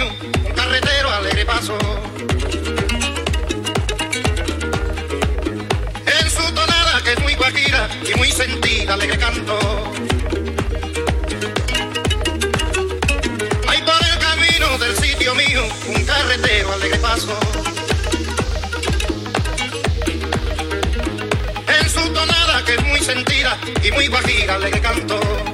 mío, un carretero alegre paso. En su tonada que es muy guajira y muy sentida, alegre canto. Hay por el camino del sitio mío, un carretero alegre paso. En su tonada que es muy sentida y muy guajira, alegre canto.